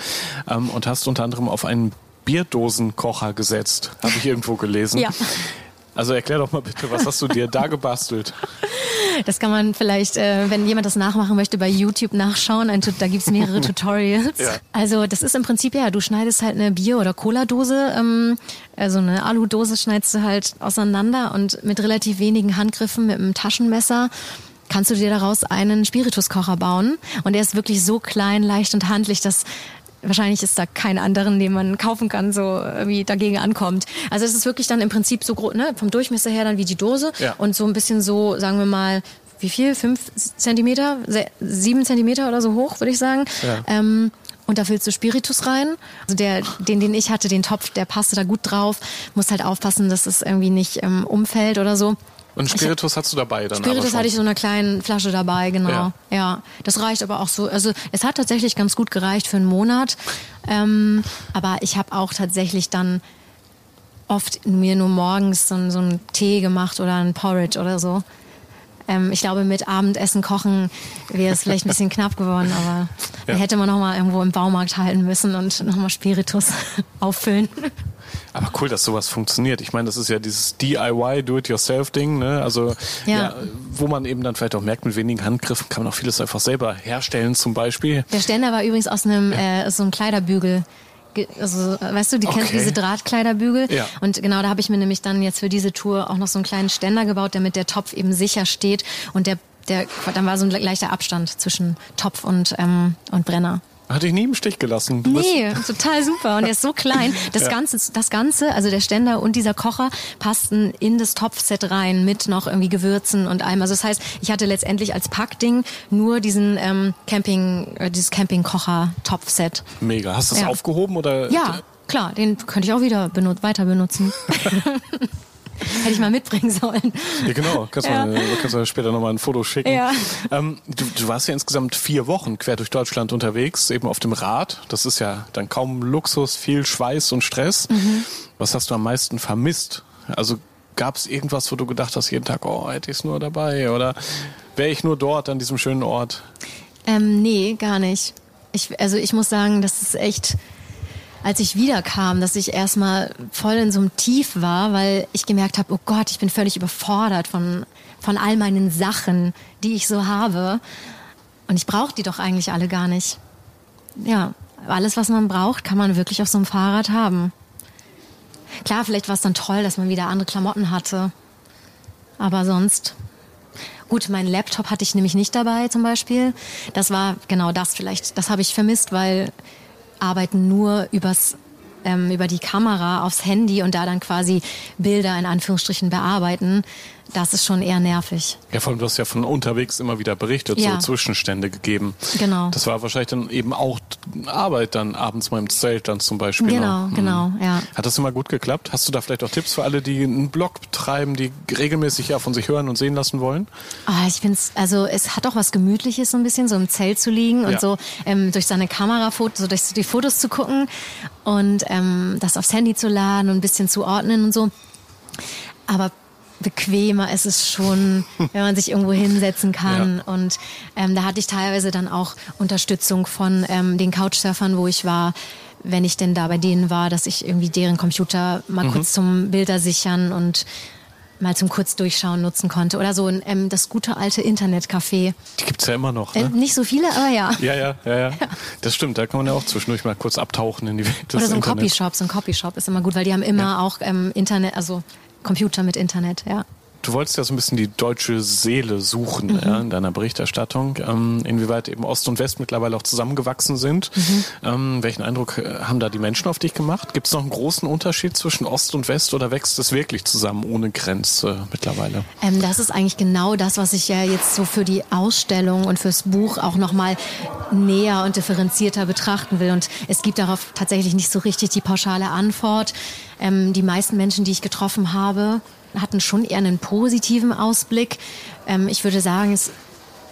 Speaker 5: ähm, und hast unter anderem auf einen Bierdosenkocher gesetzt, habe ich irgendwo gelesen.
Speaker 1: Ja.
Speaker 5: Also erklär doch mal bitte, was hast du dir da gebastelt?
Speaker 1: Das kann man vielleicht, äh, wenn jemand das nachmachen möchte, bei YouTube nachschauen. Ein, da gibt's mehrere [laughs] Tutorials.
Speaker 5: Ja.
Speaker 1: Also das ist im Prinzip, ja, du schneidest halt eine Bier- oder Cola-Dose, ähm, also eine Aludose schneidest du halt auseinander und mit relativ wenigen Handgriffen mit einem Taschenmesser kannst du dir daraus einen Spirituskocher bauen. Und der ist wirklich so klein, leicht und handlich, dass wahrscheinlich ist da kein anderen, den man kaufen kann, so irgendwie dagegen ankommt. Also es ist wirklich dann im Prinzip so groß, ne, vom Durchmesser her dann wie die Dose
Speaker 5: Ja.
Speaker 1: und so ein bisschen so, sagen wir mal, wie viel? Fünf Zentimeter? Sieben Zentimeter oder so hoch, würde ich sagen.
Speaker 5: Ja.
Speaker 1: Ähm, und da füllst du Spiritus rein. Also der, den, den ich hatte, den Topf, der passte da gut drauf. Muss halt aufpassen, dass es irgendwie nicht ähm, umfällt oder so.
Speaker 5: Und Spiritus hast du dabei dann
Speaker 1: Spiritus hatte ich so in einer kleinen Flasche dabei, genau.
Speaker 5: Ja.
Speaker 1: Ja. das reicht aber auch so. Also es hat tatsächlich ganz gut gereicht für einen Monat. Ähm, aber ich habe auch tatsächlich dann oft mir nur morgens so, einen- so einen Tee gemacht oder ein Porridge oder so. Ähm, ich glaube, mit Abendessen kochen wäre es vielleicht ein bisschen [laughs] knapp geworden, aber
Speaker 5: Ja.
Speaker 1: da hätte man noch mal irgendwo im Baumarkt halten müssen und noch mal Spiritus [laughs] auffüllen.
Speaker 5: Aber cool, dass sowas funktioniert. Ich meine, das ist ja dieses DIY, Do-it-yourself-Ding, ne? Also, ja.
Speaker 1: Ja.
Speaker 5: wo man eben dann vielleicht auch merkt, mit wenigen Handgriffen kann man auch vieles einfach selber herstellen, zum Beispiel.
Speaker 1: Der Ständer war übrigens aus einem äh, aus so einem Kleiderbügel. Ge- Also, weißt du, die kennst
Speaker 5: Okay.
Speaker 1: diese Drahtkleiderbügel.
Speaker 5: Ja.
Speaker 1: Und genau, da habe ich mir nämlich dann jetzt für diese Tour auch noch so einen kleinen Ständer gebaut, damit der Topf eben sicher steht. Und der, der, dann war so ein leichter Abstand zwischen Topf und, ähm, und Brenner.
Speaker 5: Hatte ich nie im Stich gelassen. Du
Speaker 1: Nee, [laughs] total super. Und der ist so klein. Das, [laughs]
Speaker 5: Ja.
Speaker 1: Ganze, das Ganze, also der Ständer und dieser Kocher, passten in das Topfset rein mit noch irgendwie Gewürzen und allem. Also das heißt, ich hatte letztendlich als Packding nur diesen ähm, Camping, äh, dieses Camping-Kocher-Topfset.
Speaker 5: Mega. Hast du das
Speaker 1: Ja.
Speaker 5: aufgehoben oder?
Speaker 1: Ja, klar, den könnte ich auch wieder benut weiter benutzen. [laughs] [laughs] Hätte ich mal mitbringen sollen.
Speaker 5: Ja, genau. Kannst,
Speaker 1: Ja.
Speaker 5: Mal, kannst du später nochmal ein Foto schicken.
Speaker 1: Ja.
Speaker 5: Ähm, du, du warst ja insgesamt vier Wochen quer durch Deutschland unterwegs, eben auf dem Rad. Das ist ja dann kaum Luxus, viel Schweiß und Stress.
Speaker 1: Mhm.
Speaker 5: Was hast du am meisten vermisst? Also gab es irgendwas, wo du gedacht hast, jeden Tag, oh, hätte ich es nur dabei? Oder wäre ich nur dort an diesem schönen Ort?
Speaker 1: Ähm, nee, gar nicht. Ich, also ich muss sagen, das ist echt, als ich wiederkam, dass ich erstmal voll in so einem Tief war, weil ich gemerkt habe, oh Gott, ich bin völlig überfordert von, von all meinen Sachen, die ich so habe. Und ich brauche die doch eigentlich alle gar nicht. Ja, alles, was man braucht, kann man wirklich auf so einem Fahrrad haben. Klar, vielleicht war es dann toll, dass man wieder andere Klamotten hatte. Aber sonst Gut, meinen Laptop hatte ich nämlich nicht dabei zum Beispiel. Das war genau das vielleicht. Das habe ich vermisst, weil arbeiten nur übers ähm, über die Kamera aufs Handy und da dann quasi Bilder in Anführungsstrichen bearbeiten, das ist schon eher nervig.
Speaker 5: Ja, vor allem, du hast ja von unterwegs immer wieder berichtet,
Speaker 1: Ja.
Speaker 5: so Zwischenstände gegeben.
Speaker 1: Genau.
Speaker 5: Das war wahrscheinlich dann eben auch Arbeit dann abends mal im Zelt dann zum Beispiel.
Speaker 1: Genau,
Speaker 5: noch.
Speaker 1: genau, ja.
Speaker 5: Hat das immer gut geklappt? Hast du da vielleicht auch Tipps für alle, die einen Blog betreiben, die regelmäßig ja von sich hören und sehen lassen wollen?
Speaker 1: Ah, ich finde es, also es hat auch was Gemütliches so ein bisschen, so im Zelt zu liegen und
Speaker 5: Ja.
Speaker 1: so ähm, durch seine Kamera, so durch die Fotos zu gucken und ähm, das aufs Handy zu laden und ein bisschen zu ordnen und so. Aber bequemer ist es schon, [laughs] wenn man sich irgendwo hinsetzen kann.
Speaker 5: Ja.
Speaker 1: Und ähm, da hatte ich teilweise dann auch Unterstützung von ähm, den Couchsurfern, wo ich war, wenn ich denn da bei denen war, dass ich irgendwie deren Computer mal
Speaker 5: Mhm.
Speaker 1: kurz zum Bilder sichern und mal zum Kurzdurchschauen nutzen konnte. Oder so ein, ähm, das gute alte Internetcafé.
Speaker 5: Die gibt's ja immer noch.
Speaker 1: Äh,
Speaker 5: Ne?
Speaker 1: nicht so viele, aber ja.
Speaker 5: Ja, ja, ja, ja. [laughs] Das stimmt, da kann man ja auch zwischendurch mal kurz abtauchen in die Welt
Speaker 1: Oder so ein. Copyshop. So ein Copyshop ist immer gut, weil die haben immer
Speaker 5: Ja.
Speaker 1: auch ähm, Internet, also Computer mit Internet, ja.
Speaker 5: Du wolltest ja so ein bisschen die deutsche Seele suchen
Speaker 1: Mhm.
Speaker 5: ja, in deiner Berichterstattung, ähm, inwieweit eben Ost und West mittlerweile auch zusammengewachsen sind.
Speaker 1: Mhm.
Speaker 5: Ähm, welchen Eindruck äh, haben da die Menschen auf dich gemacht? Gibt es noch einen großen Unterschied zwischen Ost und West oder wächst es wirklich zusammen ohne Grenze mittlerweile?
Speaker 1: Ähm, das ist eigentlich genau das, was ich ja jetzt so für die Ausstellung und fürs Buch auch nochmal näher und differenzierter betrachten will. Und es gibt darauf tatsächlich nicht so richtig die pauschale Antwort. Ähm, die meisten Menschen, die ich getroffen habe, hatten schon eher einen positiven Ausblick. Ähm, ich würde sagen, es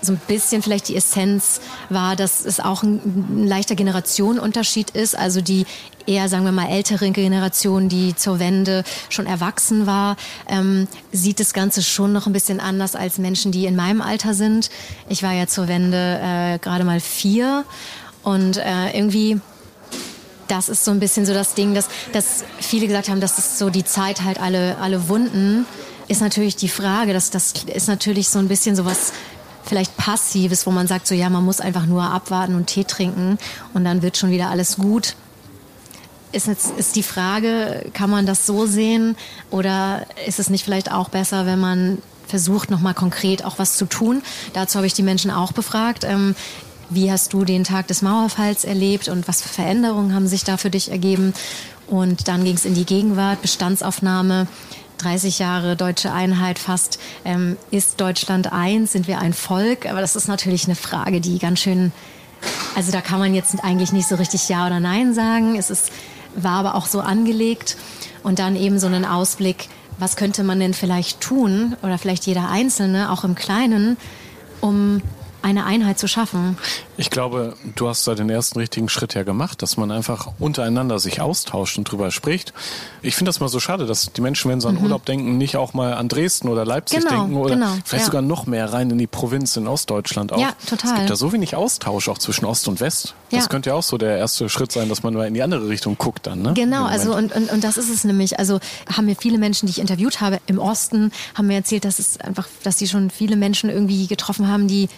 Speaker 1: so ein bisschen vielleicht die Essenz war, dass es auch ein, ein leichter Generationenunterschied ist. Also die eher, sagen wir mal, ältere Generation, die zur Wende schon erwachsen war, ähm, sieht das Ganze schon noch ein bisschen anders als Menschen, die in meinem Alter sind. Ich war ja zur Wende äh, gerade mal vier und äh, irgendwie das ist so ein bisschen so das Ding, dass, dass viele gesagt haben, das ist so die Zeit halt alle, alle Wunden, ist natürlich die Frage, dass das ist natürlich so ein bisschen sowas vielleicht passives, wo man sagt so, ja, man muss einfach nur abwarten und Tee trinken und dann wird schon wieder alles gut. Ist jetzt ist die Frage, kann man das so sehen oder ist es nicht vielleicht auch besser, wenn man versucht, nochmal konkret auch was zu tun? Dazu habe ich die Menschen auch befragt. Wie hast du den Tag des Mauerfalls erlebt und was für Veränderungen haben sich da für dich ergeben. Und dann ging es in die Gegenwart, Bestandsaufnahme. 30 Jahre deutsche Einheit fast. Ähm, ist Deutschland eins? Sind wir ein Volk? Aber das ist natürlich eine Frage, die ganz schön, also da kann man jetzt eigentlich nicht so richtig Ja oder Nein sagen. Es ist, war aber auch so angelegt. Und dann eben so einen Ausblick, was könnte man denn vielleicht tun oder vielleicht jeder Einzelne, auch im Kleinen, um eine Einheit zu schaffen.
Speaker 2: Ich glaube, du hast da den ersten richtigen Schritt ja gemacht, dass man einfach untereinander sich austauscht und drüber spricht. Ich finde das mal so schade, dass die Menschen, wenn sie an mhm. Urlaub denken, nicht auch mal an Dresden oder Leipzig genau, denken oder genau, vielleicht ja. sogar noch mehr rein in die Provinz in Ostdeutschland auch.
Speaker 1: Ja, total.
Speaker 2: Es gibt da so wenig Austausch auch zwischen Ost und West. Das ja. könnte ja auch so der erste Schritt sein, dass man mal in die andere Richtung guckt dann. Ne?
Speaker 1: Genau, also und, und, und das ist es nämlich. Also haben mir viele Menschen, die ich interviewt habe im Osten, haben mir erzählt, dass es einfach, dass sie schon viele Menschen irgendwie getroffen haben, die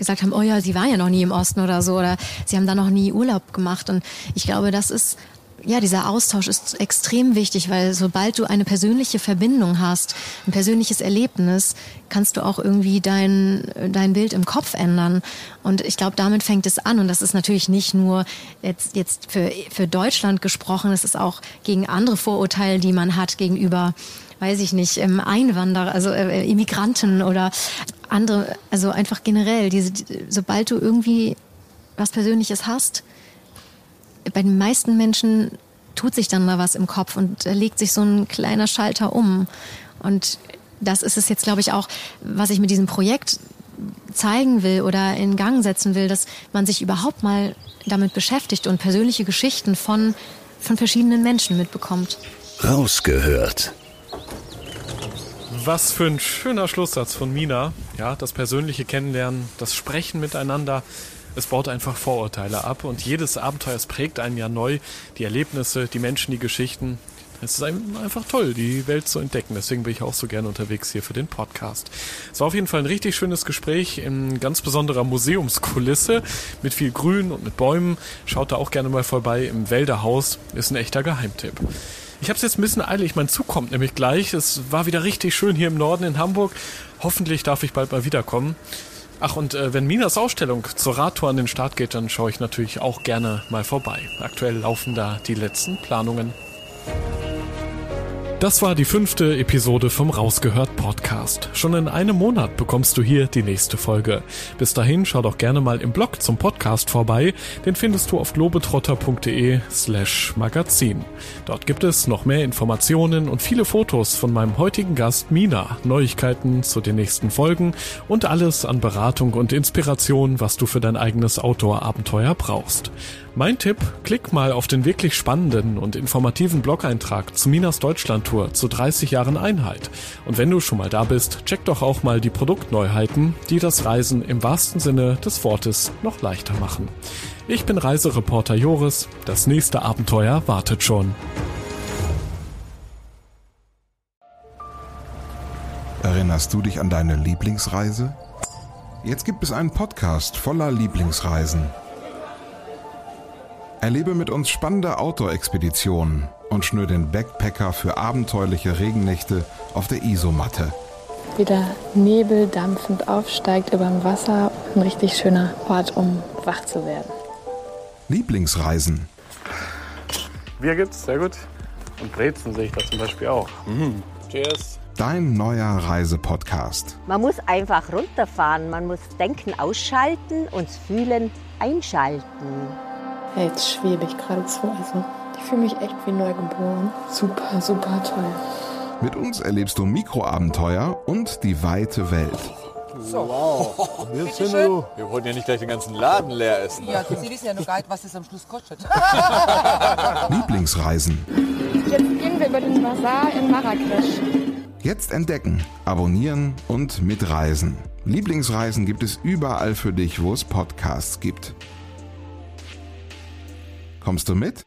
Speaker 1: gesagt haben, oh ja, sie war ja noch nie im Osten oder so oder sie haben da noch nie Urlaub gemacht. Und ich glaube, das ist ja, dieser Austausch ist extrem wichtig, weil sobald du eine persönliche Verbindung hast, ein persönliches Erlebnis, kannst du auch irgendwie dein, dein Bild im Kopf ändern. Und ich glaube, damit fängt es an. Und das ist natürlich nicht nur jetzt, jetzt für, für Deutschland gesprochen, es ist auch gegen andere Vorurteile, die man hat gegenüber weiß ich nicht, ähm, Einwanderer, also äh, Immigranten oder andere, also einfach generell, diese, sobald du irgendwie was Persönliches hast, bei den meisten Menschen tut sich dann da was im Kopf und da legt sich so ein kleiner Schalter um. Und das ist es jetzt, glaube ich, auch, was ich mit diesem Projekt zeigen will oder in Gang setzen will, dass man sich überhaupt mal damit beschäftigt und persönliche Geschichten von, von verschiedenen Menschen mitbekommt.
Speaker 3: Rausgehört.
Speaker 2: Was für ein schöner Schlusssatz von Mina. Ja, das persönliche Kennenlernen, das Sprechen miteinander. Es baut einfach Vorurteile ab und jedes Abenteuer es prägt einen ja neu. Die Erlebnisse, die Menschen, die Geschichten. Es ist einfach toll, die Welt zu entdecken. Deswegen bin ich auch so gerne unterwegs hier für den Podcast. Es war auf jeden Fall ein richtig schönes Gespräch in ganz besonderer Museumskulisse mit viel Grün und mit Bäumen. Schaut da auch gerne mal vorbei im Wälderhaus. Ist ein echter Geheimtipp. Ich habe es jetzt ein bisschen eilig. Mein Zug kommt nämlich gleich. Es war wieder richtig schön hier im Norden in Hamburg. Hoffentlich darf ich bald mal wiederkommen. Ach, und äh, wenn Minas Ausstellung zur Radtour an den Start geht, dann schaue ich natürlich auch gerne mal vorbei. Aktuell laufen da die letzten Planungen. Das war die fünfte Episode vom Rausgehört Podcast. Schon in einem Monat bekommst du hier die nächste Folge. Bis dahin schau doch gerne mal im Blog zum Podcast vorbei. Den findest du auf globetrotter.de slash magazin. Dort gibt es noch mehr Informationen und viele Fotos von meinem heutigen Gast Mina, Neuigkeiten zu den nächsten Folgen und alles an Beratung und Inspiration, was du für dein eigenes Outdoor-Abenteuer brauchst. Mein Tipp, klick mal auf den wirklich spannenden und informativen Blog-Eintrag zu Minas Deutschland Tour zu 30 Jahren Einheit. Und wenn du schon mal da bist, check doch auch mal die Produktneuheiten, die das Reisen im wahrsten Sinne des Wortes noch leichter machen. Ich bin Reisereporter Joris, das nächste Abenteuer wartet schon.
Speaker 6: Erinnerst du dich an deine Lieblingsreise? Jetzt gibt es einen Podcast voller Lieblingsreisen. Erlebe mit uns spannende Outdoor-Expeditionen und schnür den Backpacker für abenteuerliche Regennächte auf der Isomatte.
Speaker 7: Wie der Nebel dampfend aufsteigt über dem Wasser. Ein richtig schöner Ort, um wach zu werden.
Speaker 6: Lieblingsreisen.
Speaker 2: Bier gibt's, sehr gut. Und Brezen sehe ich da zum Beispiel auch. Mhm.
Speaker 6: Cheers. Dein neuer Reisepodcast.
Speaker 8: Man muss einfach runterfahren, man muss Denken ausschalten und Fühlen einschalten.
Speaker 7: Ja, jetzt schwebe ich geradezu. Also, ich fühle mich echt wie neugeboren. Super, super toll.
Speaker 6: Mit uns erlebst du Mikroabenteuer und die weite Welt.
Speaker 9: So. Wow. Wir, sind wir, wir wollen ja nicht gleich den ganzen Laden leer essen.
Speaker 10: Ja, Sie wissen ja noch gar nicht, was das am Schluss kostet. [laughs]
Speaker 6: Lieblingsreisen.
Speaker 7: Jetzt gehen wir über den Bazar in Marrakesch.
Speaker 6: Jetzt entdecken, abonnieren und mitreisen. Lieblingsreisen gibt es überall für dich, wo es Podcasts gibt. Kommst du mit?